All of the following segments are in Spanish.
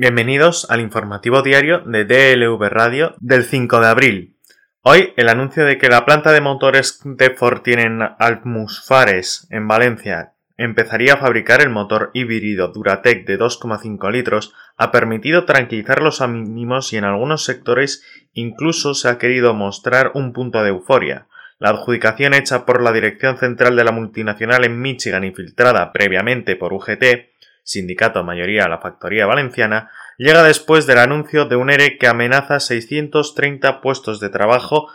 Bienvenidos al informativo diario de DLV Radio del 5 de abril. Hoy el anuncio de que la planta de motores de Ford en Almusfares, en Valencia, empezaría a fabricar el motor híbrido Duratec de 2,5 litros ha permitido tranquilizar los ánimos y en algunos sectores incluso se ha querido mostrar un punto de euforia. La adjudicación hecha por la Dirección Central de la Multinacional en Michigan y filtrada previamente por UGT sindicato mayoría la factoría valenciana, llega después del anuncio de un ERE que amenaza 630 puestos de trabajo,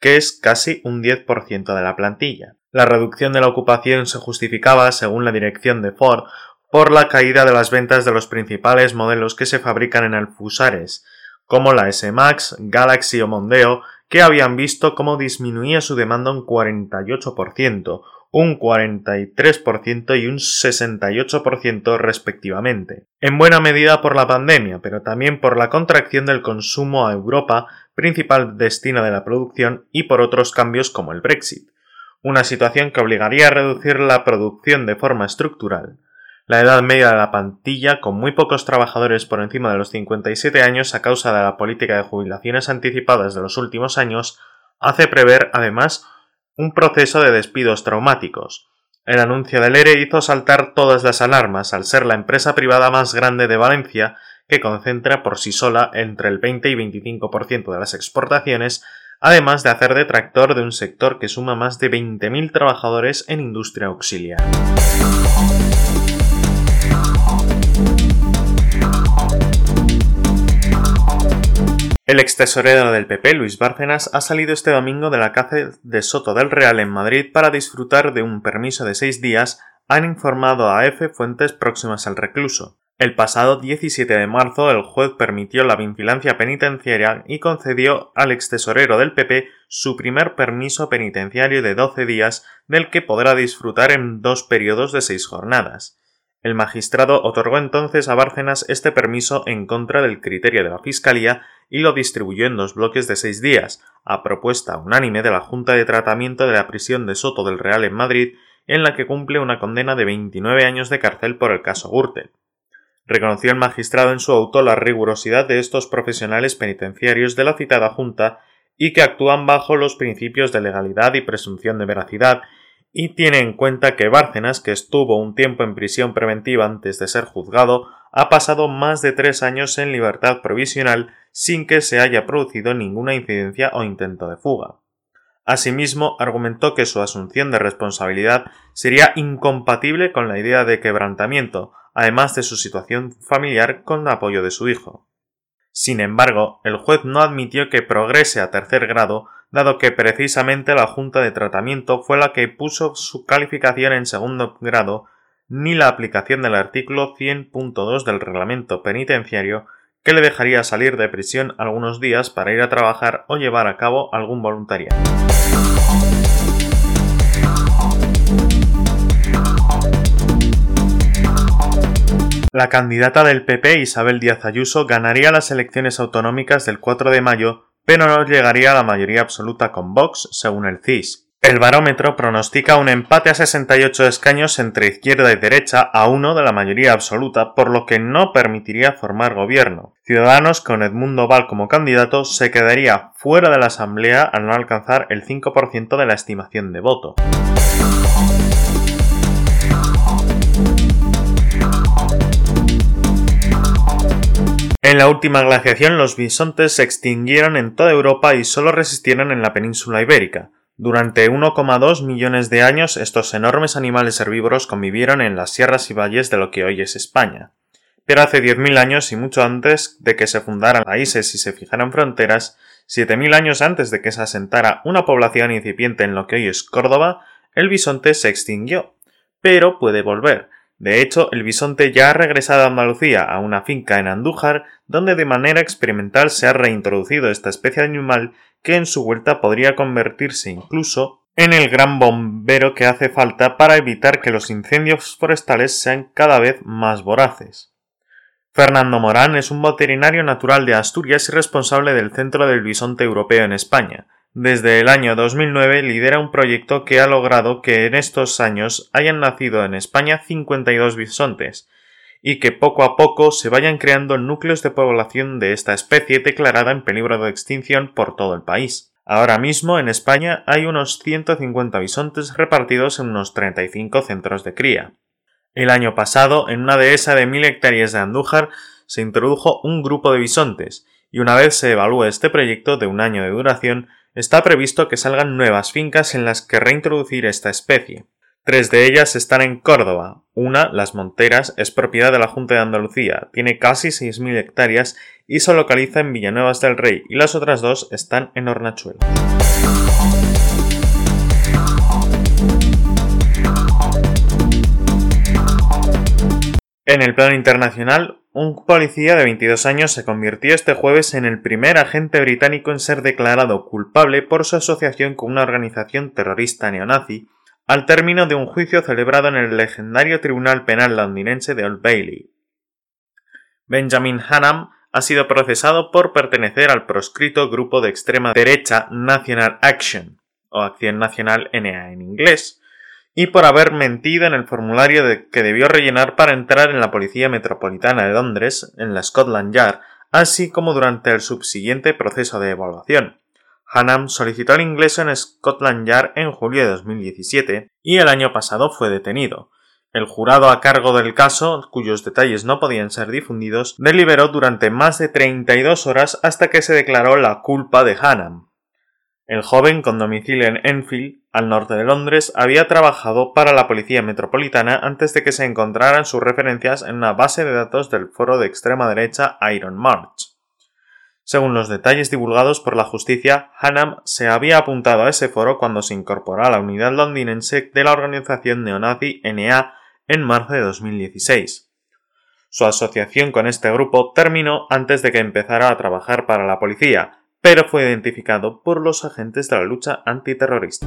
que es casi un 10% de la plantilla. La reducción de la ocupación se justificaba, según la dirección de Ford, por la caída de las ventas de los principales modelos que se fabrican en Alfusares, como la S-Max, Galaxy o Mondeo, que habían visto cómo disminuía su demanda un 48%, un 43% y un 68% respectivamente, en buena medida por la pandemia, pero también por la contracción del consumo a Europa, principal destino de la producción, y por otros cambios como el Brexit, una situación que obligaría a reducir la producción de forma estructural. La edad media de la plantilla, con muy pocos trabajadores por encima de los 57 años a causa de la política de jubilaciones anticipadas de los últimos años, hace prever, además, un proceso de despidos traumáticos. El anuncio del ERE hizo saltar todas las alarmas al ser la empresa privada más grande de Valencia que concentra por sí sola entre el 20 y 25% de las exportaciones, además de hacer detractor de un sector que suma más de 20.000 trabajadores en industria auxiliar. El ex tesorero del PP, Luis Bárcenas, ha salido este domingo de la cárcel de Soto del Real en Madrid para disfrutar de un permiso de seis días, han informado a EFE fuentes próximas al recluso. El pasado 17 de marzo el juez permitió la vigilancia penitenciaria y concedió al ex tesorero del PP su primer permiso penitenciario de 12 días del que podrá disfrutar en dos periodos de seis jornadas. El magistrado otorgó entonces a Bárcenas este permiso en contra del criterio de la Fiscalía y lo distribuyó en dos bloques de seis días, a propuesta unánime de la Junta de Tratamiento de la Prisión de Soto del Real en Madrid, en la que cumple una condena de 29 años de cárcel por el caso Gürtel. Reconoció el magistrado en su auto la rigurosidad de estos profesionales penitenciarios de la citada Junta y que actúan bajo los principios de legalidad y presunción de veracidad y tiene en cuenta que Bárcenas, que estuvo un tiempo en prisión preventiva antes de ser juzgado, ha pasado más de tres años en libertad provisional sin que se haya producido ninguna incidencia o intento de fuga. Asimismo, argumentó que su asunción de responsabilidad sería incompatible con la idea de quebrantamiento, además de su situación familiar con el apoyo de su hijo. Sin embargo, el juez no admitió que progrese a tercer grado dado que precisamente la Junta de Tratamiento fue la que puso su calificación en segundo grado, ni la aplicación del artículo 100.2 del reglamento penitenciario que le dejaría salir de prisión algunos días para ir a trabajar o llevar a cabo algún voluntariado. La candidata del PP, Isabel Díaz Ayuso, ganaría las elecciones autonómicas del 4 de mayo pero no llegaría a la mayoría absoluta con Vox, según el CIS. El barómetro pronostica un empate a 68 escaños entre izquierda y derecha a uno de la mayoría absoluta, por lo que no permitiría formar gobierno. Ciudadanos, con Edmundo Val como candidato, se quedaría fuera de la Asamblea al no alcanzar el 5% de la estimación de voto. En la última glaciación los bisontes se extinguieron en toda Europa y solo resistieron en la península ibérica. Durante 1,2 millones de años estos enormes animales herbívoros convivieron en las sierras y valles de lo que hoy es España. Pero hace 10.000 años y mucho antes de que se fundaran países y se fijaran fronteras, 7.000 años antes de que se asentara una población incipiente en lo que hoy es Córdoba, el bisonte se extinguió. Pero puede volver, de hecho, el bisonte ya ha regresado a Andalucía, a una finca en Andújar, donde de manera experimental se ha reintroducido esta especie de animal que en su vuelta podría convertirse incluso en el gran bombero que hace falta para evitar que los incendios forestales sean cada vez más voraces. Fernando Morán es un veterinario natural de Asturias y responsable del Centro del Bisonte Europeo en España, desde el año 2009 lidera un proyecto que ha logrado que en estos años hayan nacido en España 52 bisontes, y que poco a poco se vayan creando núcleos de población de esta especie declarada en peligro de extinción por todo el país. Ahora mismo en España hay unos 150 bisontes repartidos en unos 35 centros de cría. El año pasado, en una dehesa de mil hectáreas de Andújar, se introdujo un grupo de bisontes, y una vez se evalúe este proyecto de un año de duración, está previsto que salgan nuevas fincas en las que reintroducir esta especie. Tres de ellas están en Córdoba. Una, Las Monteras, es propiedad de la Junta de Andalucía, tiene casi 6.000 hectáreas y se localiza en Villanuevas del Rey, y las otras dos están en Hornachuelo. En el plano internacional, un policía de 22 años se convirtió este jueves en el primer agente británico en ser declarado culpable por su asociación con una organización terrorista neonazi al término de un juicio celebrado en el legendario Tribunal Penal londinense de Old Bailey. Benjamin Hannam ha sido procesado por pertenecer al proscrito grupo de extrema derecha National Action, o Acción Nacional NA en inglés, y por haber mentido en el formulario que debió rellenar para entrar en la Policía Metropolitana de Londres, en la Scotland Yard, así como durante el subsiguiente proceso de evaluación. Hannam solicitó el ingreso en Scotland Yard en julio de 2017 y el año pasado fue detenido. El jurado a cargo del caso, cuyos detalles no podían ser difundidos, deliberó durante más de 32 horas hasta que se declaró la culpa de Hannam. El joven, con domicilio en Enfield, al norte de Londres, había trabajado para la Policía Metropolitana antes de que se encontraran sus referencias en una base de datos del foro de extrema derecha Iron March. Según los detalles divulgados por la justicia, Hannam se había apuntado a ese foro cuando se incorporó a la unidad londinense de la organización neonazi NA en marzo de 2016. Su asociación con este grupo terminó antes de que empezara a trabajar para la policía, pero fue identificado por los agentes de la lucha antiterrorista.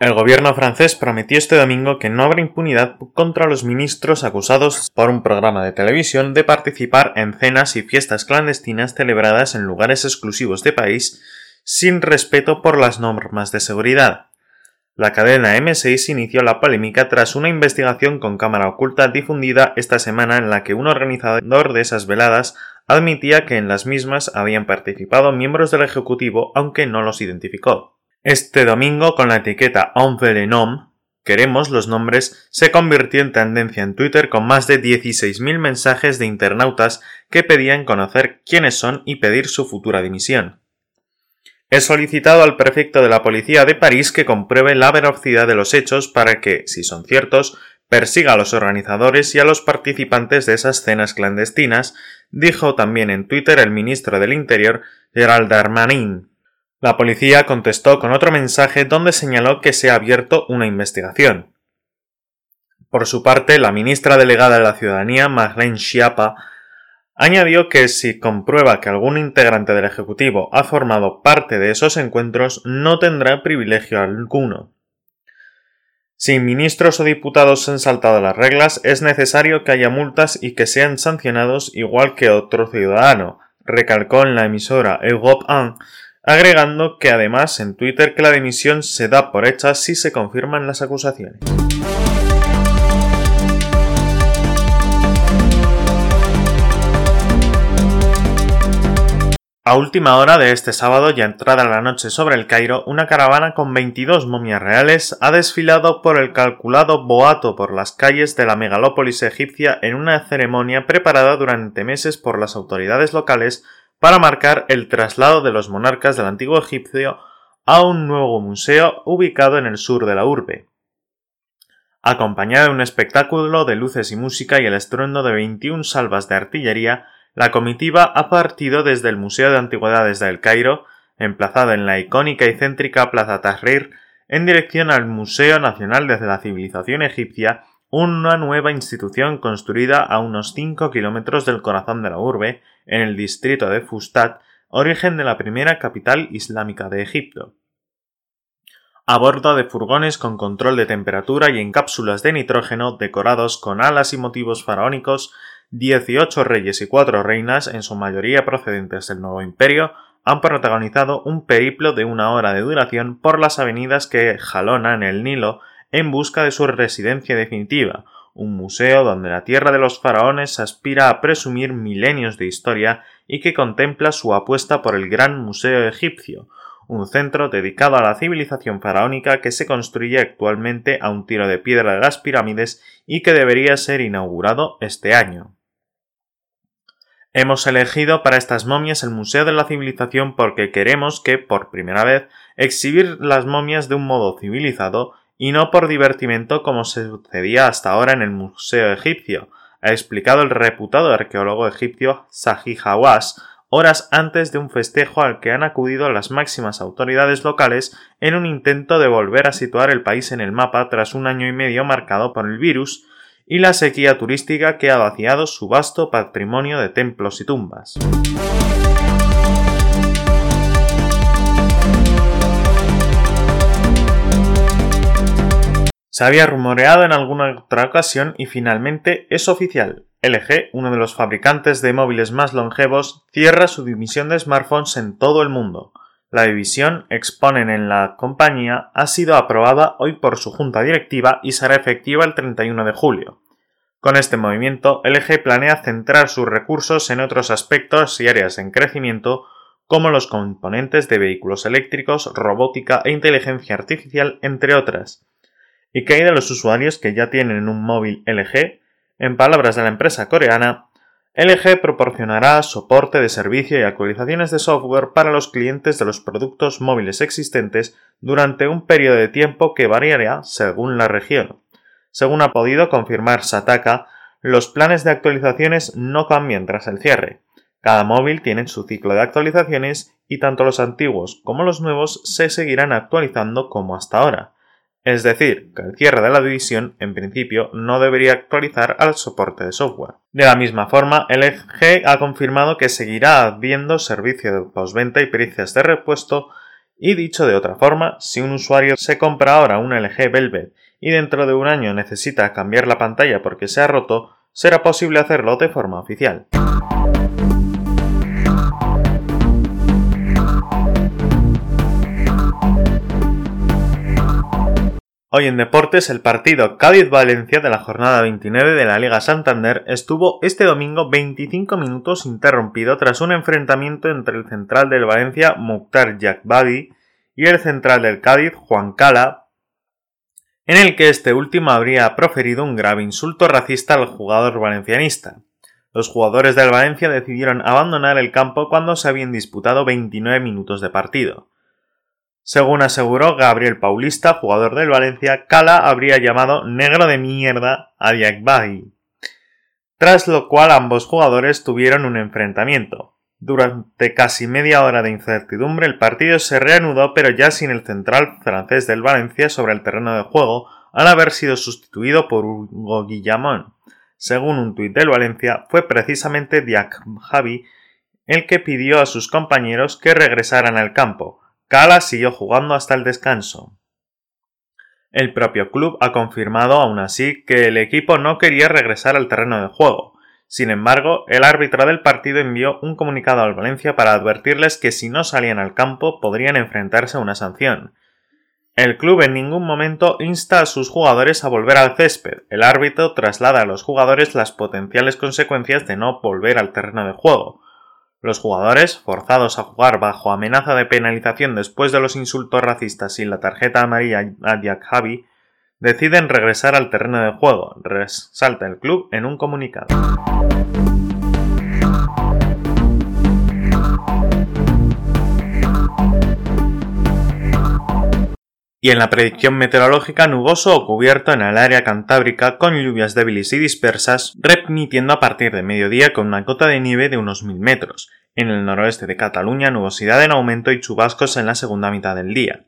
El gobierno francés prometió este domingo que no habrá impunidad contra los ministros acusados por un programa de televisión de participar en cenas y fiestas clandestinas celebradas en lugares exclusivos de país sin respeto por las normas de seguridad. La cadena M6 inició la polémica tras una investigación con cámara oculta difundida esta semana en la que un organizador de esas veladas admitía que en las mismas habían participado miembros del Ejecutivo aunque no los identificó. Este domingo, con la etiqueta nom, queremos los nombres, se convirtió en tendencia en Twitter con más de 16.000 mensajes de internautas que pedían conocer quiénes son y pedir su futura dimisión. He solicitado al prefecto de la policía de París que compruebe la veracidad de los hechos para que, si son ciertos, persiga a los organizadores y a los participantes de esas cenas clandestinas, dijo también en Twitter el ministro del Interior, Gerald Darmanin. La policía contestó con otro mensaje donde señaló que se ha abierto una investigación. Por su parte, la ministra delegada de la Ciudadanía, Marlene Schiappa, añadió que si comprueba que algún integrante del Ejecutivo ha formado parte de esos encuentros, no tendrá privilegio alguno. Si ministros o diputados han saltado las reglas, es necesario que haya multas y que sean sancionados igual que otro ciudadano, recalcó en la emisora Europe 1 agregando que además en Twitter que la dimisión se da por hecha si se confirman las acusaciones. A última hora de este sábado y entrada la noche sobre el Cairo, una caravana con 22 momias reales ha desfilado por el calculado boato por las calles de la megalópolis egipcia en una ceremonia preparada durante meses por las autoridades locales para marcar el traslado de los monarcas del antiguo egipcio a un nuevo museo ubicado en el sur de la urbe. Acompañada de un espectáculo de luces y música y el estruendo de 21 salvas de artillería, la comitiva ha partido desde el Museo de Antigüedades de El Cairo, emplazado en la icónica y céntrica Plaza Tahrir, en dirección al Museo Nacional de la Civilización Egipcia una nueva institución construida a unos 5 kilómetros del corazón de la urbe, en el distrito de Fustat, origen de la primera capital islámica de Egipto. A bordo de furgones con control de temperatura y en cápsulas de nitrógeno decorados con alas y motivos faraónicos, 18 reyes y 4 reinas, en su mayoría procedentes del nuevo imperio, han protagonizado un periplo de una hora de duración por las avenidas que jalonan el Nilo en busca de su residencia definitiva, un museo donde la tierra de los faraones aspira a presumir milenios de historia y que contempla su apuesta por el Gran Museo Egipcio, un centro dedicado a la civilización faraónica que se construye actualmente a un tiro de piedra de las pirámides y que debería ser inaugurado este año. Hemos elegido para estas momias el Museo de la Civilización porque queremos que, por primera vez, exhibir las momias de un modo civilizado y no por divertimento como se sucedía hasta ahora en el Museo Egipcio, ha explicado el reputado arqueólogo egipcio Sahih Hawass horas antes de un festejo al que han acudido las máximas autoridades locales en un intento de volver a situar el país en el mapa tras un año y medio marcado por el virus y la sequía turística que ha vaciado su vasto patrimonio de templos y tumbas. Se había rumoreado en alguna otra ocasión y finalmente es oficial. LG, uno de los fabricantes de móviles más longevos, cierra su división de smartphones en todo el mundo. La división, exponen en la compañía, ha sido aprobada hoy por su junta directiva y será efectiva el 31 de julio. Con este movimiento, LG planea centrar sus recursos en otros aspectos y áreas en crecimiento como los componentes de vehículos eléctricos, robótica e inteligencia artificial, entre otras ¿Y qué hay de los usuarios que ya tienen un móvil LG? En palabras de la empresa coreana, LG proporcionará soporte de servicio y actualizaciones de software para los clientes de los productos móviles existentes durante un periodo de tiempo que variará según la región. Según ha podido confirmar Sataka, los planes de actualizaciones no cambian tras el cierre. Cada móvil tiene su ciclo de actualizaciones y tanto los antiguos como los nuevos se seguirán actualizando como hasta ahora. Es decir, que el cierre de la división, en principio, no debería actualizar al soporte de software. De la misma forma, LG ha confirmado que seguirá habiendo servicio de postventa y pericias de repuesto y dicho de otra forma, si un usuario se compra ahora un LG Velvet y dentro de un año necesita cambiar la pantalla porque se ha roto, será posible hacerlo de forma oficial. Hoy en deportes el partido Cádiz-Valencia de la jornada 29 de la Liga Santander estuvo este domingo 25 minutos interrumpido tras un enfrentamiento entre el central del Valencia Mukhtar Yakbadi y el central del Cádiz Juan Cala, en el que este último habría proferido un grave insulto racista al jugador valencianista. Los jugadores del Valencia decidieron abandonar el campo cuando se habían disputado 29 minutos de partido. Según aseguró Gabriel Paulista, jugador del Valencia, Cala habría llamado negro de mierda a Diakbagi, tras lo cual ambos jugadores tuvieron un enfrentamiento. Durante casi media hora de incertidumbre el partido se reanudó pero ya sin el central francés del Valencia sobre el terreno de juego al haber sido sustituido por Hugo Guillamón. Según un tuit del Valencia, fue precisamente Diak el que pidió a sus compañeros que regresaran al campo, Cala siguió jugando hasta el descanso. El propio club ha confirmado aún así que el equipo no quería regresar al terreno de juego. Sin embargo, el árbitro del partido envió un comunicado al Valencia para advertirles que si no salían al campo podrían enfrentarse a una sanción. El club en ningún momento insta a sus jugadores a volver al césped. El árbitro traslada a los jugadores las potenciales consecuencias de no volver al terreno de juego. Los jugadores, forzados a jugar bajo amenaza de penalización después de los insultos racistas y la tarjeta amarilla a Jack Javi, deciden regresar al terreno de juego, resalta el club en un comunicado. y en la predicción meteorológica nuboso o cubierto en el área cantábrica con lluvias débiles y dispersas, repitiendo a partir de mediodía con una cota de nieve de unos 1000 metros. En el noroeste de Cataluña, nubosidad en aumento y chubascos en la segunda mitad del día.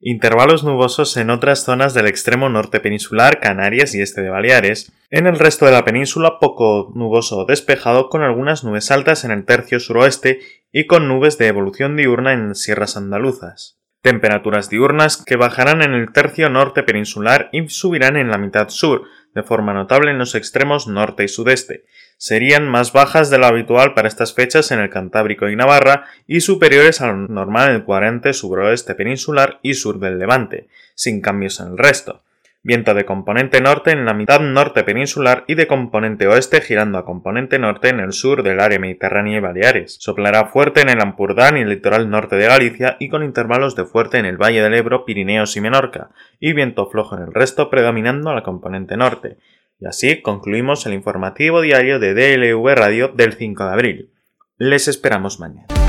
Intervalos nubosos en otras zonas del extremo norte peninsular, Canarias y este de Baleares. En el resto de la península, poco nuboso o despejado con algunas nubes altas en el tercio suroeste y con nubes de evolución diurna en sierras andaluzas. Temperaturas diurnas que bajarán en el tercio norte peninsular y subirán en la mitad sur, de forma notable en los extremos norte y sudeste. Serían más bajas de lo habitual para estas fechas en el Cantábrico y Navarra y superiores a lo normal en el cuadrante suroeste peninsular y sur del Levante, sin cambios en el resto viento de componente norte en la mitad norte peninsular y de componente oeste girando a componente norte en el sur del área mediterránea y Baleares. Soplará fuerte en el Ampurdán y el litoral norte de Galicia y con intervalos de fuerte en el Valle del Ebro, Pirineos y Menorca, y viento flojo en el resto predominando la componente norte. Y así concluimos el informativo diario de DLV Radio del 5 de abril. Les esperamos mañana.